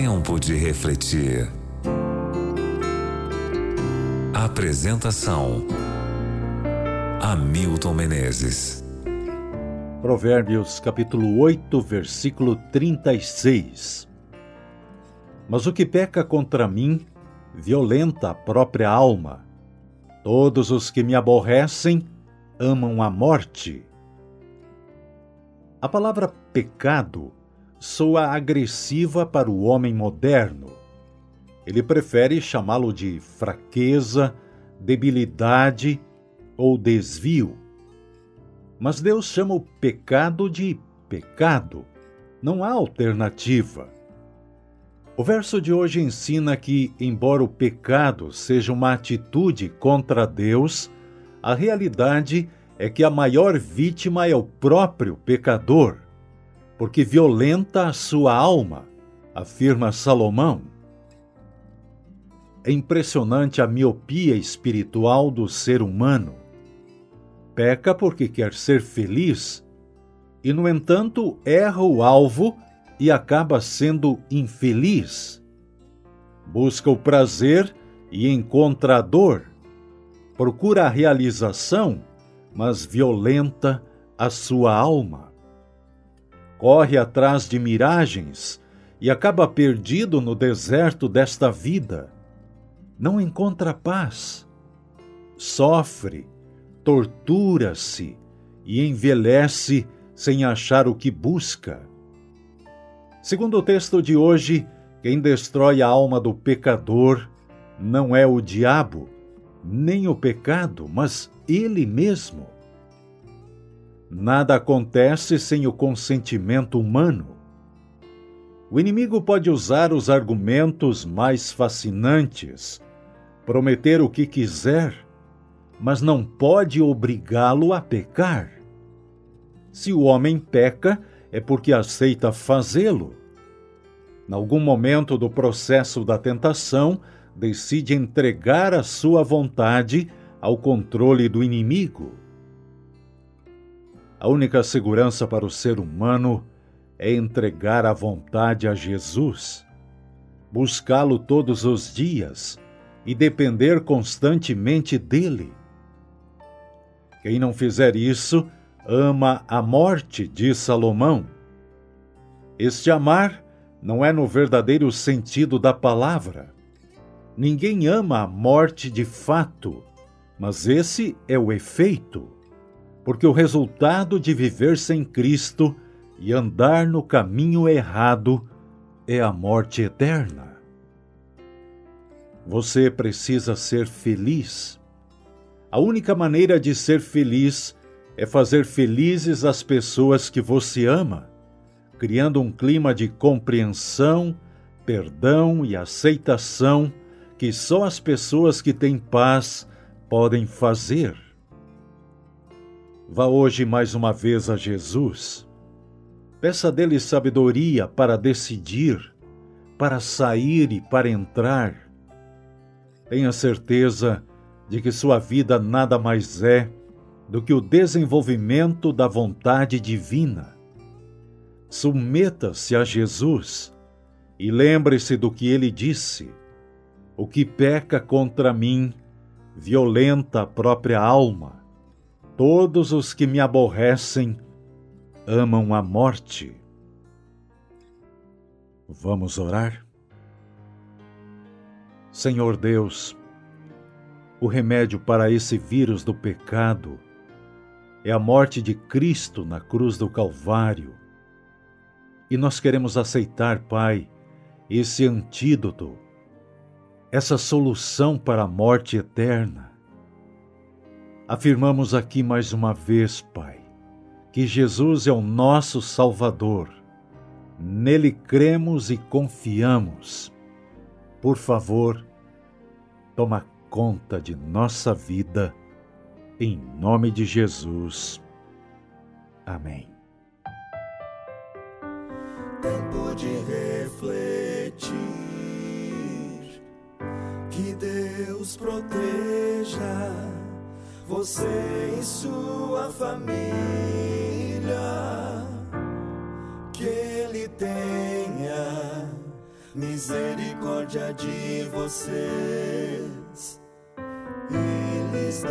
Tempo de refletir. Apresentação: Hamilton Menezes. Provérbios capítulo 8, versículo 36. Mas o que peca contra mim, violenta a própria alma. Todos os que me aborrecem amam a morte. A palavra pecado soa agressiva para o homem moderno. Ele prefere chamá-lo de fraqueza, debilidade ou desvio. Mas Deus chama o pecado de pecado. Não há alternativa. O verso de hoje ensina que, embora o pecado seja uma atitude contra Deus, a realidade é que a maior vítima é o próprio pecador, porque violenta a sua alma, afirma Salomão. É impressionante a miopia espiritual do ser humano. Peca porque quer ser feliz e, no entanto, erra o alvo e acaba sendo infeliz. Busca o prazer e encontra a dor. Procura a realização mas violenta a sua alma. Corre atrás de miragens e acaba perdido no deserto desta vida. Não encontra paz. Sofre, tortura-se e envelhece sem achar o que busca. Segundo o texto de hoje, quem destrói a alma do pecador não é o diabo, nem o pecado, mas ele mesmo. Nada acontece sem o consentimento humano. O inimigo pode usar os argumentos mais fascinantes, prometer o que quiser, mas não pode obrigá-lo a pecar. Se o homem peca, é porque aceita fazê-lo. Em algum momento do processo da tentação, decide entregar a sua vontade ao controle do inimigo. A única segurança para o ser humano é entregar a vontade a Jesus, buscá-lo todos os dias e depender constantemente dele. Quem não fizer isso, ama a morte, diz Salomão. Este amar não é no verdadeiro sentido da palavra. Ninguém ama a morte de fato, mas esse é o efeito, porque o resultado de viver sem Cristo e andar no caminho errado é a morte eterna. Você precisa ser feliz. A única maneira de ser feliz é fazer felizes as pessoas que você ama, criando um clima de compreensão, perdão e aceitação que só as pessoas que têm paz podem fazer. Vá hoje mais uma vez a Jesus. Peça dele sabedoria para decidir, para sair e para entrar. Tenha certeza de que sua vida nada mais é do que o desenvolvimento da vontade divina. Submeta-se a Jesus e lembre-se do que ele disse o que peca contra mim violenta a própria alma. Todos os que me aborrecem amam a morte. Vamos orar? Senhor Deus, o remédio para esse vírus do pecado é a morte de Cristo na cruz do Calvário. E nós queremos aceitar, Pai, esse antídoto essa solução para a morte eterna. Afirmamos aqui mais uma vez, Pai, que Jesus é o nosso Salvador. Nele cremos e confiamos. Por favor, toma conta de nossa vida, em nome de Jesus. Amém. Tempo de refletir que Deus proteja você e sua família. Que Ele tenha misericórdia de vocês. Eles